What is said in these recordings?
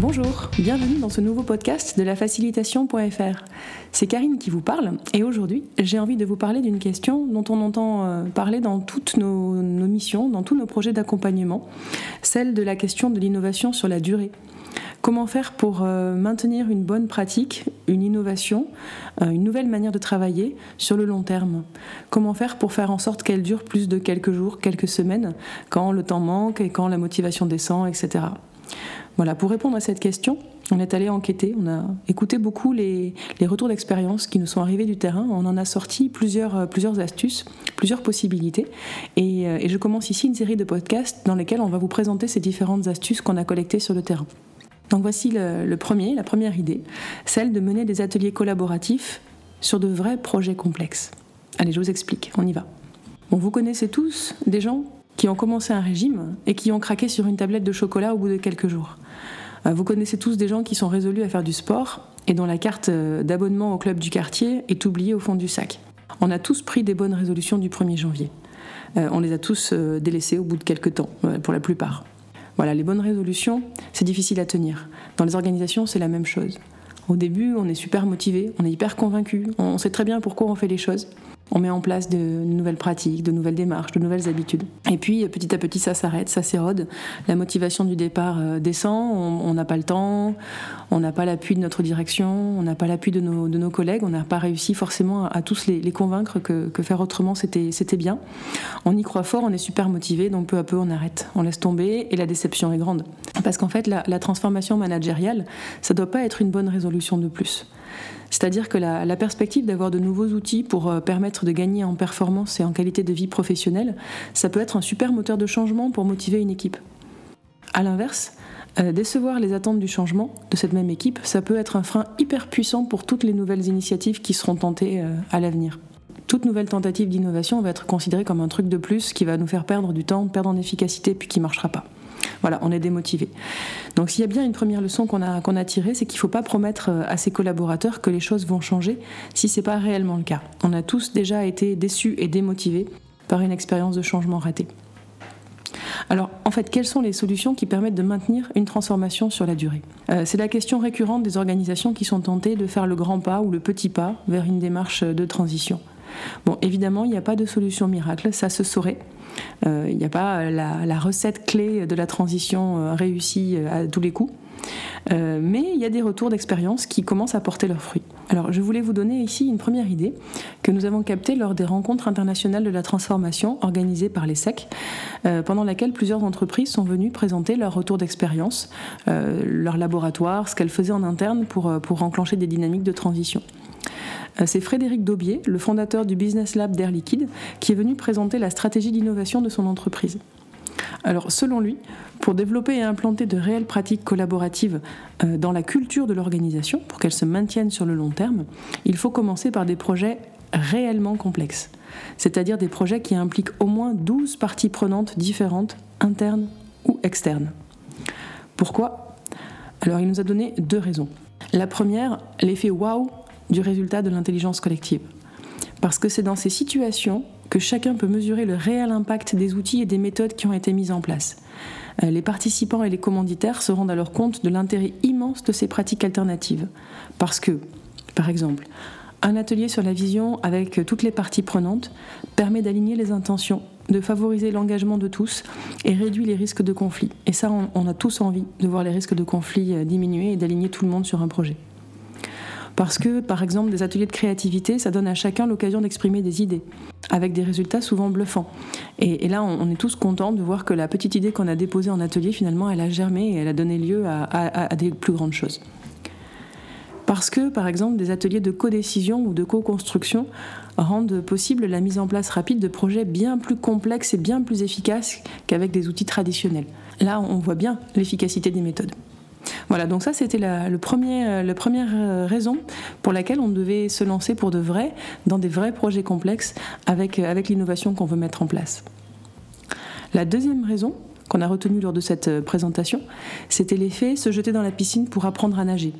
Bonjour, bienvenue dans ce nouveau podcast de la facilitation.fr. C'est Karine qui vous parle et aujourd'hui j'ai envie de vous parler d'une question dont on entend euh, parler dans toutes nos, missions, dans tous nos projets d'accompagnement, celle de la question de l'innovation sur la durée. Comment faire pour euh, maintenir une bonne pratique, une innovation, euh, une nouvelle manière de travailler sur le long terme? Comment faire pour faire en sorte qu'elle dure plus de quelques jours, quelques semaines, quand le temps manque et quand la motivation descend, etc. Voilà, pour répondre à cette question, on est allé enquêter, on a écouté beaucoup les, retours d'expérience qui nous sont arrivés du terrain, on en a sorti plusieurs, euh, plusieurs astuces, plusieurs possibilités, euh, et, je commence ici une série de podcasts dans lesquels on va vous présenter ces différentes astuces qu'on a collectées sur le terrain. Donc voici le, premier, la première idée, celle de mener des ateliers collaboratifs sur de vrais projets complexes. Allez, je vous explique, on y va. Vous connaissez tous des gens qui ont commencé un régime et qui ont craqué sur une tablette de chocolat au bout de quelques jours. Euh, vous connaissez tous des gens qui sont résolus à faire du sport et dont la carte euh, d'abonnement au club du quartier est oubliée au fond du sac. On a tous pris des bonnes résolutions du 1er janvier. Euh, on les a tous délaissées au bout de quelques temps, pour la plupart. Voilà, les bonnes résolutions, c'est difficile à tenir. Dans les organisations, c'est la même chose. Au début, on est super motivé, on est hyper convaincu, on sait très bien pourquoi on fait les choses on met en place de, nouvelles pratiques, de nouvelles démarches, de nouvelles habitudes. Et puis petit à petit ça s'arrête, ça s'érode, la motivation du départ euh, descend, on n'a pas le temps, on n'a pas l'appui de notre direction, on n'a pas l'appui de nos, collègues, on n'a pas réussi forcément à, tous les, convaincre que, faire autrement c'était bien. On y croit fort, on est super motivé, donc peu à peu on arrête, on laisse tomber et la déception est grande. Parce qu'en fait la, la transformation managériale, ça ne doit pas être une bonne résolution de plus. C'est-à-dire que la, perspective d'avoir de nouveaux outils pour euh, permettre de gagner en performance et en qualité de vie professionnelle, ça peut être un super moteur de changement pour motiver une équipe. A l'inverse, euh, décevoir les attentes du changement de cette même équipe, ça peut être un frein hyper puissant pour toutes les nouvelles initiatives qui seront tentées euh, à l'avenir. Toute nouvelle tentative d'innovation va être considérée comme un truc de plus qui va nous faire perdre du temps, perdre en efficacité, puis qui ne marchera pas. Voilà, on est démotivé. Donc s'il y a bien une première leçon qu'on a, tirée, c'est qu'il ne faut pas promettre euh, à ses collaborateurs que les choses vont changer si ce n'est pas réellement le cas. On a tous déjà été déçus et démotivés par une expérience de changement ratée. Alors, en fait, quelles sont les solutions qui permettent de maintenir une transformation sur la durée? Euh, C'est la question récurrente des organisations qui sont tentées de faire le grand pas ou le petit pas vers une démarche de transition. Bon, évidemment, il n'y a pas de solution miracle, ça se saurait. Euh, il n'y a pas la, recette clé de la transition euh, réussie euh, à tous les coups. mais il y a des retours d'expérience qui commencent à porter leurs fruits. Alors, je voulais vous donner ici une première idée que nous avons captée lors des rencontres internationales de la transformation organisées par les SEC, pendant laquelle plusieurs entreprises sont venues présenter leur retour d'expérience, leur laboratoire, ce qu'elles faisaient en interne pour, pour enclencher des dynamiques de transition. Euh, c'est Frédéric Daubier, le fondateur du Business Lab d'Air Liquide, qui est venu présenter la stratégie d'innovation de son entreprise. Alors, selon lui, pour développer et implanter de réelles pratiques collaboratives euh, dans la culture de l'organisation, pour qu'elles se maintiennent sur le long terme, il faut commencer par des projets réellement complexes, c'est-à-dire des projets qui impliquent au moins 12 parties prenantes différentes, internes ou externes. Pourquoi? Alors, il nous a donné deux raisons. La première, l'effet waouh du résultat de l'intelligence collective. Parce que c'est dans ces situations que chacun peut mesurer le réel impact des outils et des méthodes qui ont été mises en place. Euh, les participants et les commanditaires se rendent alors compte de l'intérêt immense de ces pratiques alternatives. Parce que, par exemple, un atelier sur la vision avec toutes les parties prenantes permet d'aligner les intentions, de favoriser l'engagement de tous et réduit les risques de conflit. Et ça, on a tous envie de voir les risques de conflit euh, diminuer et d'aligner tout le monde sur un projet. Parce que, par exemple, des ateliers de créativité, ça donne à chacun l'occasion d'exprimer des idées, avec des résultats souvent bluffants. Et, là, on, est tous contents de voir que la petite idée qu'on a déposée en atelier, finalement, elle a germé et elle a donné lieu à, des plus grandes choses. Parce que, par exemple, des ateliers de codécision ou de co-construction rendent possible la mise en place rapide de projets bien plus complexes et bien plus efficaces qu'avec des outils traditionnels. Là, on voit bien l'efficacité des méthodes. Voilà, donc ça c'était la, euh, la première euh, raison pour laquelle on devait se lancer pour de vrai dans des vrais projets complexes avec, euh, l'innovation qu'on veut mettre en place. La deuxième raison qu'on a retenue lors de cette présentation, c'était l'effet se jeter dans la piscine pour apprendre à nager.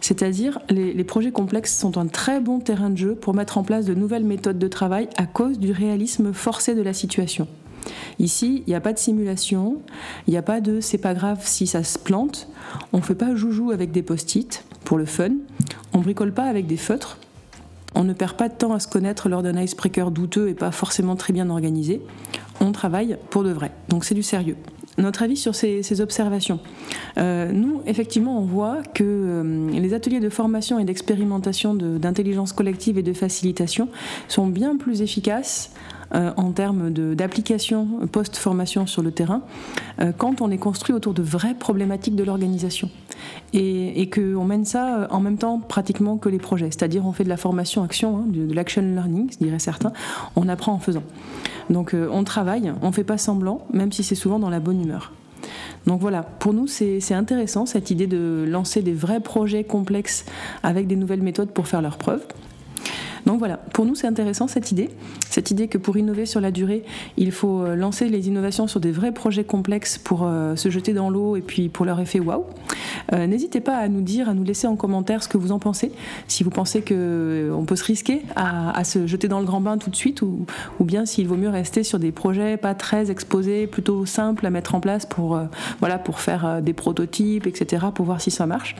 C'est-à-dire, les, les, projets complexes sont un très bon terrain de jeu pour mettre en place de nouvelles méthodes de travail à cause du réalisme forcé de la situation. Ici, il n'y a pas de simulation, il n'y a pas de c'est pas grave si ça se plante, on ne fait pas joujou avec des post-it pour le fun, on bricole pas avec des feutres, on ne perd pas de temps à se connaître lors d'un icebreaker douteux et pas forcément très bien organisé, on travaille pour de vrai, donc c'est du sérieux notre avis sur ces, observations. Euh, nous, effectivement, on voit que euh, les ateliers de formation et d'expérimentation d'intelligence collective et de facilitation sont bien plus efficaces euh, en termes d'application post-formation sur le terrain quand on les construit autour de vraies problématiques de l'organisation. Et, qu'on mène ça en même temps pratiquement que les projets. C'est-à-dire on fait de la formation action, hein, de, l'action learning, diraient certains, on apprend en faisant. Donc euh, on travaille, on ne fait pas semblant, même si c'est souvent dans la bonne humeur. Donc voilà, pour nous c'est intéressant cette idée de lancer des vrais projets complexes avec des nouvelles méthodes pour faire leurs preuves. Donc voilà, pour nous c'est intéressant cette idée, cette idée que pour innover sur la durée, il faut euh, lancer les innovations sur des vrais projets complexes pour euh, se jeter dans l'eau et puis pour leur effet waouh. Euh, n'hésitez pas à nous dire, à nous laisser en commentaire ce que vous en pensez, si vous pensez qu'on peut se risquer à, se jeter dans le grand bain tout de suite ou, ou bien s'il vaut mieux rester sur des projets pas très exposés, plutôt simples à mettre en place pour, voilà, pour faire des prototypes, etc., pour voir si ça marche.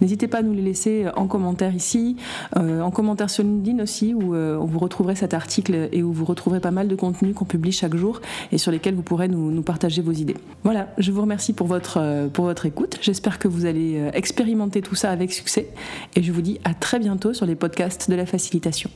N'hésitez pas à nous les laisser en commentaire ici, en commentaire sur LinkedIn aussi, où euh, vous retrouverez cet article et où vous retrouverez pas mal de contenus qu'on publie chaque jour et sur lesquels vous pourrez nous, nous, partager vos idées. Voilà, je vous remercie pour votre, euh, pour votre écoute. J'espère que vous allez euh, expérimenter tout ça avec succès et je vous dis à très bientôt sur les podcasts de la facilitation.